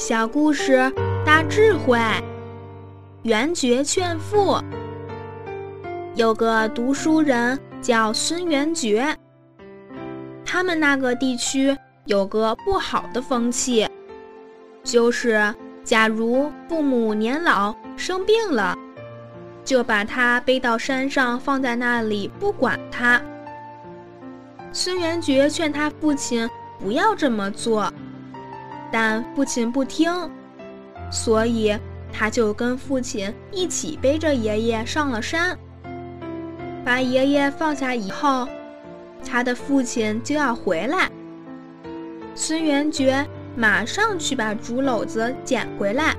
小故事大智慧，圆觉劝富。有个读书人叫孙元觉，他们那个地区有个不好的风气，就是假如父母年老生病了，就把他背到山上放在那里不管他。孙元觉劝他父亲不要这么做。但父亲不听，所以他就跟父亲一起背着爷爷上了山。把爷爷放下以后，他的父亲就要回来。孙元觉马上去把竹篓子捡回来，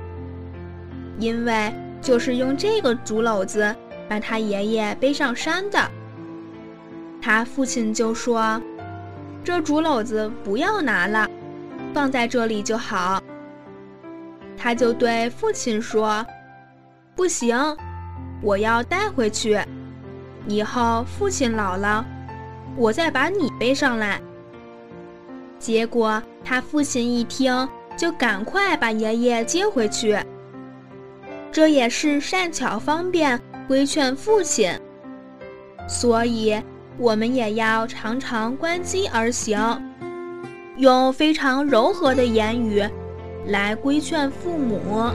因为就是用这个竹篓子把他爷爷背上山的。他父亲就说：“这竹篓子不要拿了。”放在这里就好。他就对父亲说：“不行，我要带回去。以后父亲老了，我再把你背上来。”结果他父亲一听，就赶快把爷爷接回去。这也是善巧方便规劝父亲，所以我们也要常常观机而行。用非常柔和的言语来规劝父母。